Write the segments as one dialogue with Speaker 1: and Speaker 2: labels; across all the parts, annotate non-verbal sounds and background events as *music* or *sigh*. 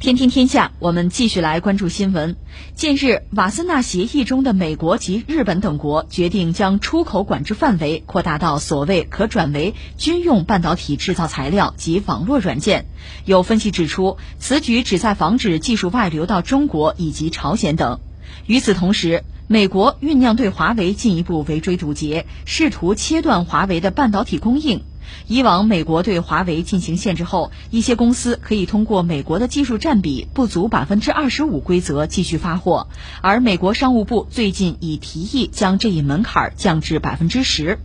Speaker 1: 天天天下，我们继续来关注新闻。近日，瓦森纳协议中的美国及日本等国决定将出口管制范围扩大到所谓可转为军用半导体制造材料及网络软件。有分析指出，此举旨在防止技术外流到中国以及朝鲜等。与此同时，美国酝酿对华为进一步围追堵截，试图切断华为的半导体供应。以往，美国对华为进行限制后，一些公司可以通过美国的技术占比不足百分之二十五规则继续发货，而美国商务部最近已提议将这一门槛降至百分之十。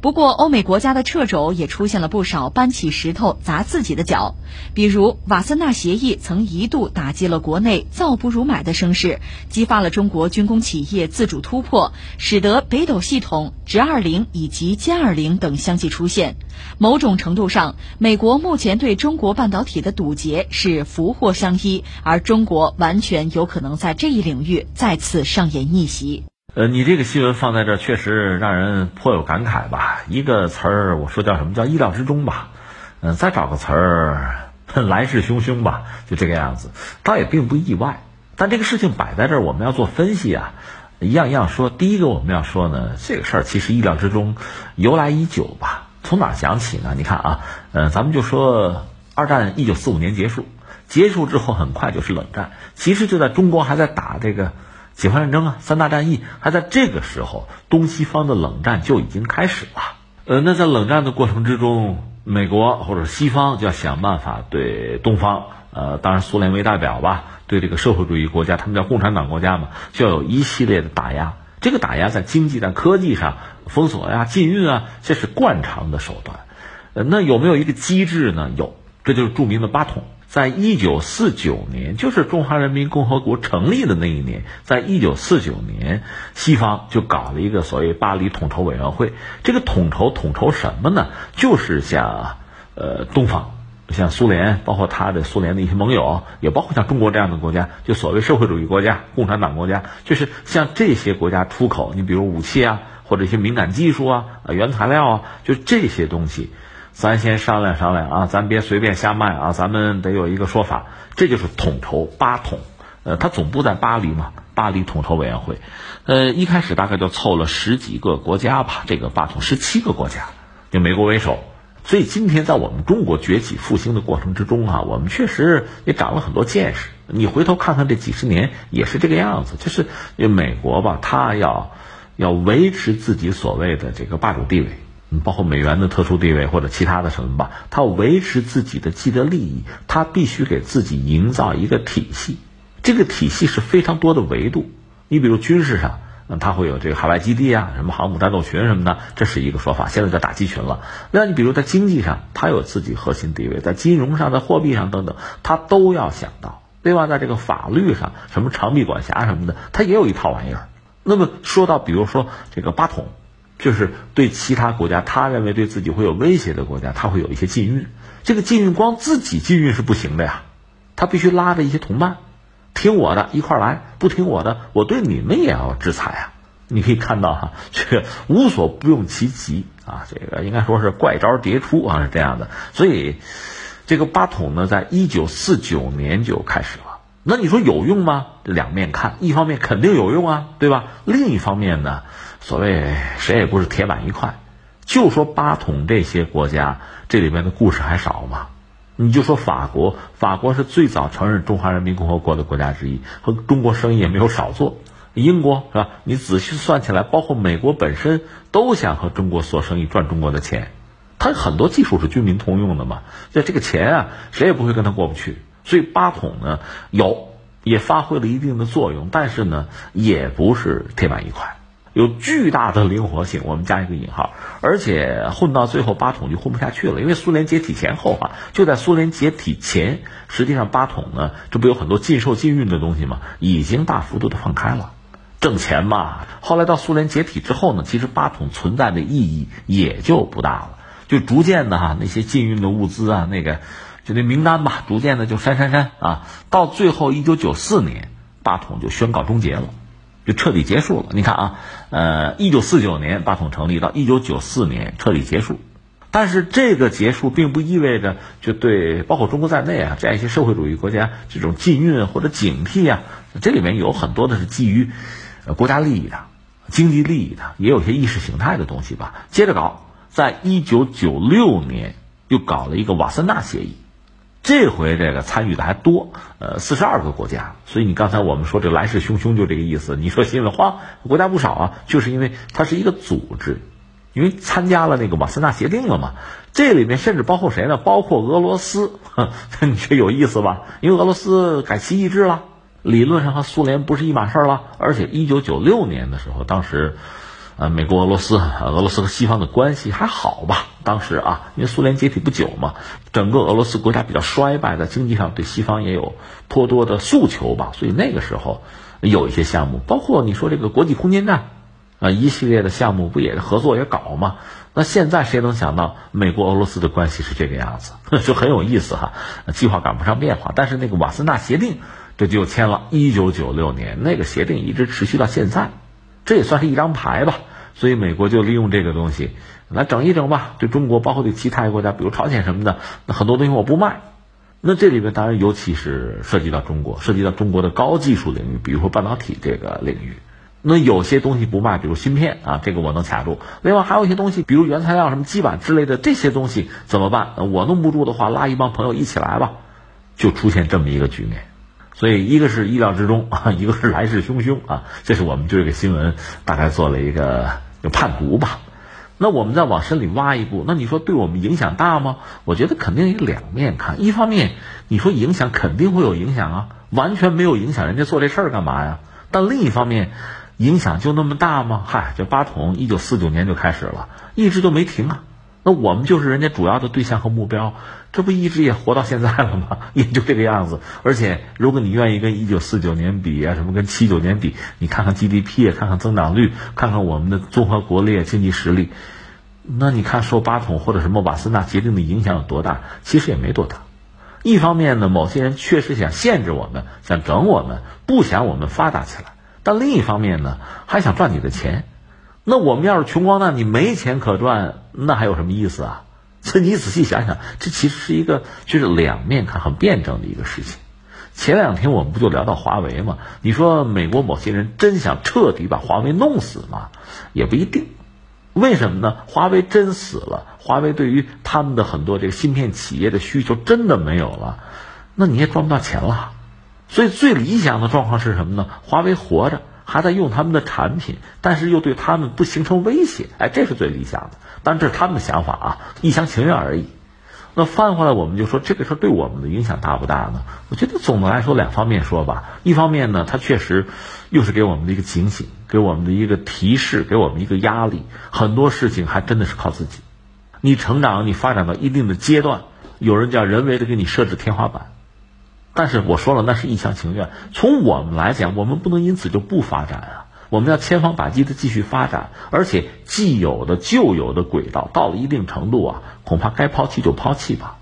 Speaker 1: 不过，欧美国家的掣肘也出现了不少搬起石头砸自己的脚，比如瓦森纳协议曾一度打击了国内造不如买的声势，激发了中国军工企业自主突破，使得北斗系统、直二零以及歼二零等相继出现。某种程度上，美国目前对中国半导体的堵截是福祸相依，而中国完全有可能在这一领域再次上演逆袭。
Speaker 2: 呃，你这个新闻放在这儿，确实让人颇有感慨吧？一个词儿，我说叫什么叫意料之中吧？嗯，再找个词儿，*laughs* 来势汹汹吧？就这个样子，倒也并不意外。但这个事情摆在这儿，我们要做分析啊，一样一样说。第一个我们要说呢，这个事儿其实意料之中，由来已久吧？从哪讲起呢？你看啊，嗯，咱们就说二战一九四五年结束，结束之后很快就是冷战，其实就在中国还在打这个。解放战争啊，三大战役还在这个时候，东西方的冷战就已经开始了。呃，那在冷战的过程之中，美国或者西方就要想办法对东方，呃，当然苏联为代表吧，对这个社会主义国家，他们叫共产党国家嘛，就要有一系列的打压。这个打压在经济、在科技上封锁呀、禁运啊，这是惯常的手段。呃，那有没有一个机制呢？有，这就是著名的八统。在一九四九年，就是中华人民共和国成立的那一年，在一九四九年，西方就搞了一个所谓巴黎统筹委员会。这个统筹统筹什么呢？就是像，呃，东方，像苏联，包括他的苏联的一些盟友，也包括像中国这样的国家，就所谓社会主义国家、共产党国家，就是向这些国家出口。你比如武器啊，或者一些敏感技术啊、原材料啊，就这些东西。咱先商量商量啊，咱别随便瞎卖啊，咱们得有一个说法，这就是统筹八统，呃，它总部在巴黎嘛，巴黎统筹委员会，呃，一开始大概就凑了十几个国家吧，这个八统十七个国家，以美国为首，所以今天在我们中国崛起复兴的过程之中啊，我们确实也长了很多见识。你回头看看这几十年也是这个样子，就是美国吧，它要要维持自己所谓的这个霸主地位。包括美元的特殊地位或者其他的什么吧，他维持自己的既得利益，他必须给自己营造一个体系。这个体系是非常多的维度。你比如军事上，嗯，他会有这个海外基地啊，什么航母战斗群什么的，这是一个说法。现在叫打击群了。那你比如在经济上，他有自己核心地位，在金融上、在货币上等等，他都要想到。另外，在这个法律上，什么长臂管辖什么的，他也有一套玩意儿。那么说到，比如说这个八统。就是对其他国家，他认为对自己会有威胁的国家，他会有一些禁运。这个禁运光自己禁运是不行的呀，他必须拉着一些同伴，听我的一块来，不听我的，我对你们也要制裁啊。你可以看到哈，这个无所不用其极啊，这个应该说是怪招迭出啊，是这样的。所以，这个八统呢，在一九四九年就开始了。那你说有用吗？两面看，一方面肯定有用啊，对吧？另一方面呢？所谓谁也不是铁板一块，就说八统这些国家，这里面的故事还少吗？你就说法国，法国是最早承认中华人民共和国的国家之一，和中国生意也没有少做。英国是吧？你仔细算起来，包括美国本身都想和中国做生意，赚中国的钱。它很多技术是军民通用的嘛，就这个钱啊，谁也不会跟他过不去。所以八统呢，有也发挥了一定的作用，但是呢，也不是铁板一块。有巨大的灵活性，我们加一个引号，而且混到最后，八统就混不下去了。因为苏联解体前后啊，就在苏联解体前，实际上八统呢，这不有很多禁售禁运的东西吗？已经大幅度的放开了，挣钱嘛。后来到苏联解体之后呢，其实八统存在的意义也就不大了，就逐渐的哈，那些禁运的物资啊，那个就那名单吧，逐渐的就删删删啊，到最后一九九四年，八统就宣告终结了。就彻底结束了。你看啊，呃，一九四九年八统成立，到一九九四年彻底结束，但是这个结束并不意味着就对包括中国在内啊这样一些社会主义国家这种禁运或者警惕啊，这里面有很多的是基于国家利益的、经济利益的，也有些意识形态的东西吧。接着搞，在一九九六年又搞了一个瓦森纳协议，这回这个参与的还多，呃，四十二个国家。所以你刚才我们说这来势汹汹就这个意思。你说新闻化国家不少啊，就是因为它是一个组织。因为参加了那个瓦森纳协定了嘛，这里面甚至包括谁呢？包括俄罗斯，*laughs* 你觉得有意思吧？因为俄罗斯改旗易帜了，理论上和苏联不是一码事儿了。而且一九九六年的时候，当时，呃，美国、俄罗斯，俄罗斯和西方的关系还好吧？当时啊，因为苏联解体不久嘛，整个俄罗斯国家比较衰败，在经济上对西方也有颇多的诉求吧。所以那个时候有一些项目，包括你说这个国际空间站。啊，一系列的项目不也是合作也搞吗？那现在谁能想到美国俄罗斯的关系是这个样子，*laughs* 就很有意思哈。计划赶不上变化，但是那个瓦森纳协定这就签了，一九九六年那个协定一直持续到现在，这也算是一张牌吧。所以美国就利用这个东西来整一整吧，对中国包括对其他国家，比如朝鲜什么的，那很多东西我不卖。那这里边当然尤其是涉及到中国，涉及到中国的高技术领域，比如说半导体这个领域。那有些东西不卖，比如芯片啊，这个我能卡住。另外还有一些东西，比如原材料什么基板之类的这些东西怎么办？我弄不住的话，拉一帮朋友一起来吧，就出现这么一个局面。所以一个是意料之中 *laughs* 啊，一个是来势汹汹啊。这是我们对这个新闻大概做了一个就判读吧。那我们再往深里挖一步，那你说对我们影响大吗？我觉得肯定有两面看。一方面，你说影响肯定会有影响啊，完全没有影响，人家做这事儿干嘛呀？但另一方面，影响就那么大吗？嗨，这八桶一九四九年就开始了，一直都没停啊。那我们就是人家主要的对象和目标，这不一直也活到现在了吗？*laughs* 也就这个样子。而且，如果你愿意跟一九四九年比啊，什么跟七九年比，你看看 GDP 看看增长率，看看我们的综合国力、经济实力，那你看受八统或者什么瓦森纳协定的影响有多大？其实也没多大。一方面呢，某些人确实想限制我们，想整我们，不想我们发达起来。但另一方面呢，还想赚你的钱，那我们要是穷光蛋，你没钱可赚，那还有什么意思啊？所以你仔细想想，这其实是一个就是两面看很辩证的一个事情。前两天我们不就聊到华为吗？你说美国某些人真想彻底把华为弄死吗？也不一定。为什么呢？华为真死了，华为对于他们的很多这个芯片企业的需求真的没有了，那你也赚不到钱了。所以最理想的状况是什么呢？华为活着，还在用他们的产品，但是又对他们不形成威胁，哎，这是最理想的。但这是他们的想法啊，一厢情愿而已。那翻回来，我们就说这个事儿对我们的影响大不大呢？我觉得总的来说，两方面说吧。一方面呢，它确实又是给我们的一个警醒，给我们的一个提示，给我们一个压力。很多事情还真的是靠自己。你成长，你发展到一定的阶段，有人叫人为的给你设置天花板。但是我说了，那是一厢情愿。从我们来讲，我们不能因此就不发展啊！我们要千方百计的继续发展，而且既有的旧有的轨道到了一定程度啊，恐怕该抛弃就抛弃吧。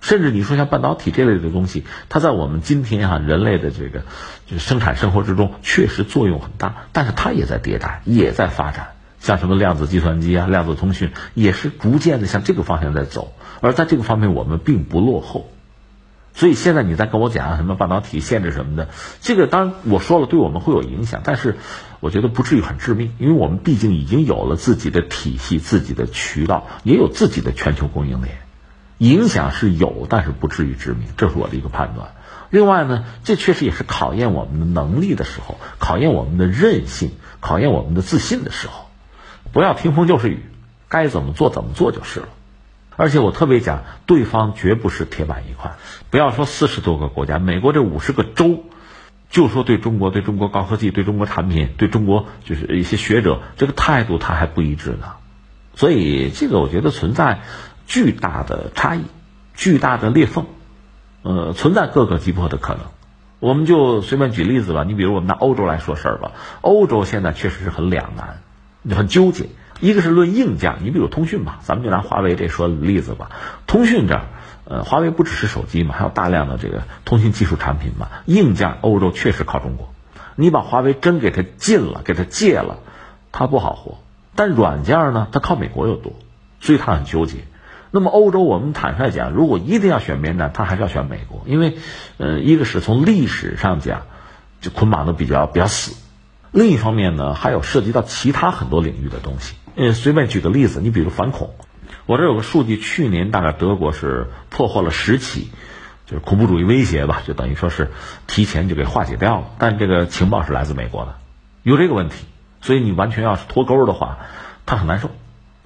Speaker 2: 甚至你说像半导体这类的东西，它在我们今天啊人类的这个就是生产生活之中确实作用很大，但是它也在迭代，也在发展。像什么量子计算机啊、量子通讯，也是逐渐的向这个方向在走。而在这个方面，我们并不落后。所以现在你在跟我讲什么半导体限制什么的，这个当然我说了对我们会有影响，但是我觉得不至于很致命，因为我们毕竟已经有了自己的体系、自己的渠道，也有自己的全球供应链，影响是有，但是不至于致命，这是我的一个判断。另外呢，这确实也是考验我们的能力的时候，考验我们的韧性，考验我们的自信的时候，不要听风就是雨，该怎么做怎么做就是了。而且我特别讲，对方绝不是铁板一块。不要说四十多个国家，美国这五十个州，就说对中国、对中国高科技、对中国产品、对中国就是一些学者，这个态度他还不一致呢。所以这个我觉得存在巨大的差异、巨大的裂缝，呃，存在各个击破的可能。我们就随便举例子吧，你比如我们拿欧洲来说事儿吧，欧洲现在确实是很两难，很纠结。一个是论硬件，你比如通讯吧，咱们就拿华为这说例子吧。通讯这儿，呃，华为不只是手机嘛，还有大量的这个通讯技术产品嘛。硬件欧洲确实靠中国，你把华为真给它禁了，给它戒了，它不好活。但软件呢，它靠美国又多，所以它很纠结。那么欧洲，我们坦率讲，如果一定要选边站，他还是要选美国，因为，呃，一个是从历史上讲，就捆绑的比较比较死；另一方面呢，还有涉及到其他很多领域的东西。呃，随便举个例子，你比如反恐，我这有个数据，去年大概德国是破获了十起，就是恐怖主义威胁吧，就等于说是提前就给化解掉了。但这个情报是来自美国的，有这个问题，所以你完全要是脱钩的话，他很难受。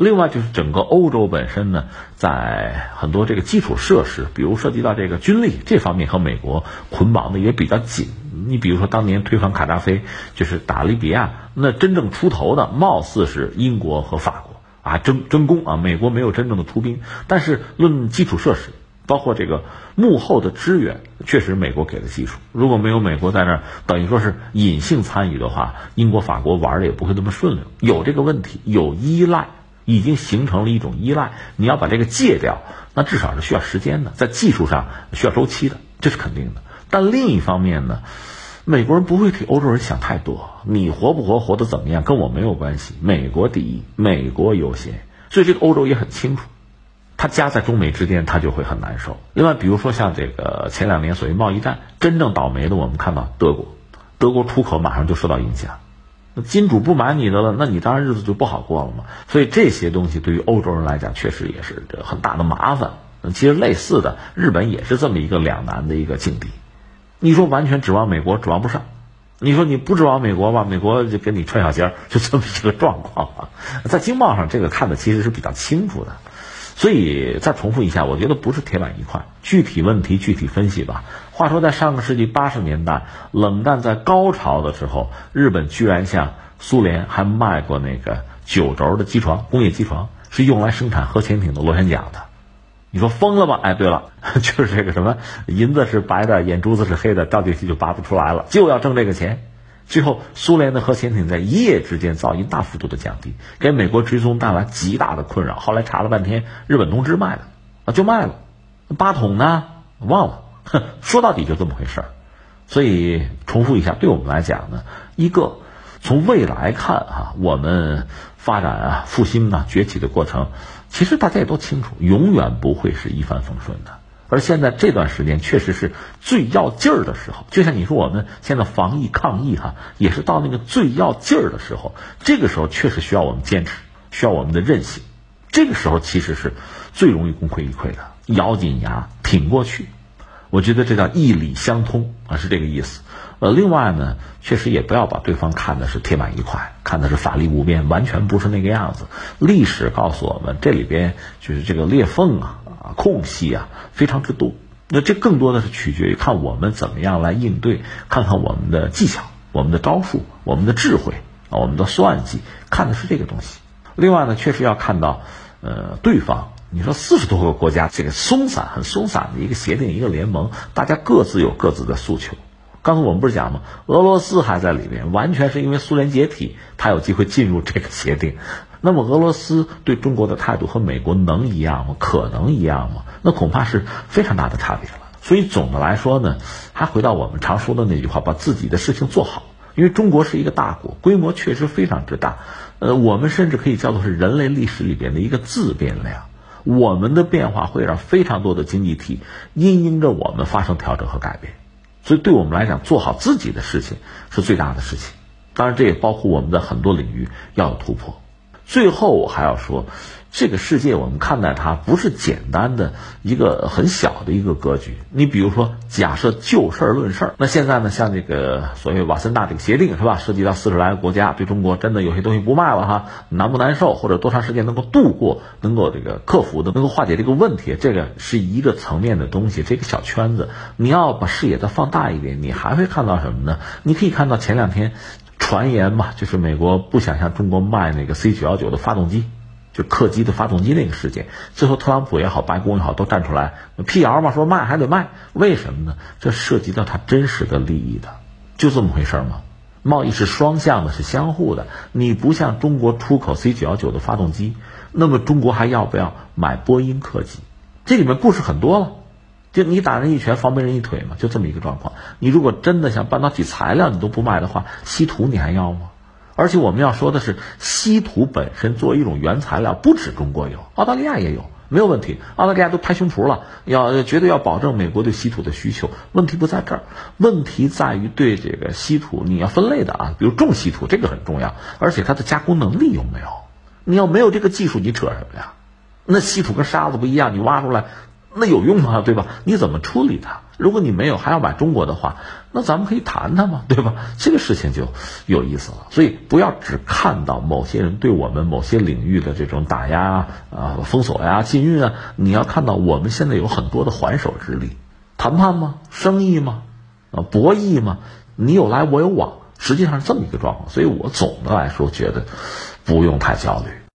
Speaker 2: 另外就是整个欧洲本身呢，在很多这个基础设施，比如涉及到这个军力这方面和美国捆绑的也比较紧。你比如说当年推翻卡扎菲，就是打利比亚，那真正出头的貌似是英国和法国啊，争争功啊，美国没有真正的出兵。但是论基础设施，包括这个幕后的支援，确实美国给的技术。如果没有美国在那儿，等于说是隐性参与的话，英国、法国玩的也不会那么顺溜。有这个问题，有依赖。已经形成了一种依赖，你要把这个戒掉，那至少是需要时间的，在技术上需要周期的，这是肯定的。但另一方面呢，美国人不会替欧洲人想太多，你活不活，活得怎么样，跟我没有关系，美国第一，美国优先。所以这个欧洲也很清楚，他夹在中美之间，他就会很难受。另外，比如说像这个前两年所谓贸易战，真正倒霉的，我们看到德国，德国出口马上就受到影响。那金主不买你的了，那你当然日子就不好过了嘛。所以这些东西对于欧洲人来讲，确实也是很大的麻烦。其实类似的，日本也是这么一个两难的一个境地。你说完全指望美国，指望不上；你说你不指望美国吧，美国就跟你穿小鞋，就这么一个状况啊。在经贸上，这个看的其实是比较清楚的。所以再重复一下，我觉得不是铁板一块，具体问题具体分析吧。话说，在上个世纪八十年代，冷战在高潮的时候，日本居然向苏联还卖过那个九轴的机床，工业机床是用来生产核潜艇的螺旋桨的。你说疯了吧？哎，对了，*laughs* 就是这个什么银子是白的，眼珠子是黑的，掉进去就拔不出来了，就要挣这个钱。最后，苏联的核潜艇在一夜之间噪音大幅度的降低，给美国追踪带来极大的困扰。后来查了半天，日本通知卖了啊，就卖了。八筒呢？忘了。哼，*laughs* 说到底就这么回事儿。所以重复一下，对我们来讲呢，一个从未来看哈，我们发展啊、复兴啊、崛起的过程，其实大家也都清楚，永远不会是一帆风顺的。而现在这段时间确实是最要劲儿的时候，就像你说我们现在防疫抗疫哈，也是到那个最要劲儿的时候。这个时候确实需要我们坚持，需要我们的韧性。这个时候其实是最容易功亏一篑的，咬紧牙挺过去。我觉得这叫义理相通啊，是这个意思。呃，另外呢，确实也不要把对方看的是铁板一块，看的是法力无边，完全不是那个样子。历史告诉我们，这里边就是这个裂缝啊。啊，空隙啊非常之多，那这更多的是取决于看我们怎么样来应对，看看我们的技巧、我们的招数、我们的智慧啊、我们的算计，看的是这个东西。另外呢，确实要看到，呃，对方，你说四十多个国家这个松散、很松散的一个协定、一个联盟，大家各自有各自的诉求。刚才我们不是讲吗？俄罗斯还在里面，完全是因为苏联解体，他有机会进入这个协定。那么俄罗斯对中国的态度和美国能一样吗？可能一样吗？那恐怕是非常大的差别了。所以总的来说呢，还回到我们常说的那句话：把自己的事情做好。因为中国是一个大国，规模确实非常之大。呃，我们甚至可以叫做是人类历史里边的一个自变量。我们的变化会让非常多的经济体因应着我们发生调整和改变。所以对我们来讲，做好自己的事情是最大的事情。当然，这也包括我们的很多领域要有突破。最后，我还要说，这个世界我们看待它不是简单的一个很小的一个格局。你比如说，假设就事儿论事儿，那现在呢，像这个所谓瓦森纳这个协定是吧？涉及到四十来个国家，对中国真的有些东西不卖了哈，难不难受？或者多长时间能够度过，能够这个克服的，能够化解这个问题？这个是一个层面的东西，这个小圈子，你要把视野再放大一点，你还会看到什么呢？你可以看到前两天。传言嘛，就是美国不想向中国卖那个 C 九幺九的发动机，就客机的发动机那个事件。最后特朗普也好，白宫也好，都站出来辟谣嘛，说卖还得卖。为什么呢？这涉及到他真实的利益的，就这么回事吗？贸易是双向的，是相互的。你不向中国出口 C 九幺九的发动机，那么中国还要不要买波音客机？这里面故事很多了。就你打人一拳，防别人一腿嘛，就这么一个状况。你如果真的想半导体材料你都不卖的话，稀土你还要吗？而且我们要说的是，稀土本身作为一种原材料，不止中国有，澳大利亚也有，没有问题。澳大利亚都拍胸脯了，要绝对要保证美国对稀土的需求。问题不在这儿，问题在于对这个稀土你要分类的啊，比如重稀土这个很重要，而且它的加工能力有没有？你要没有这个技术，你扯什么呀？那稀土跟沙子不一样，你挖出来。那有用吗？*laughs* 对吧？你怎么处理它？如果你没有还要买中国的话，那咱们可以谈谈嘛，对吧？*laughs* 这个事情就有意思了。所以不要只看到某些人对我们某些领域的这种打压啊、封锁呀、禁运啊，你要看到我们现在有很多的还手之力，谈判吗？生意吗？啊，博弈吗？你有来我有往，实际上是这么一个状况。所以我总的来说觉得不用太焦虑。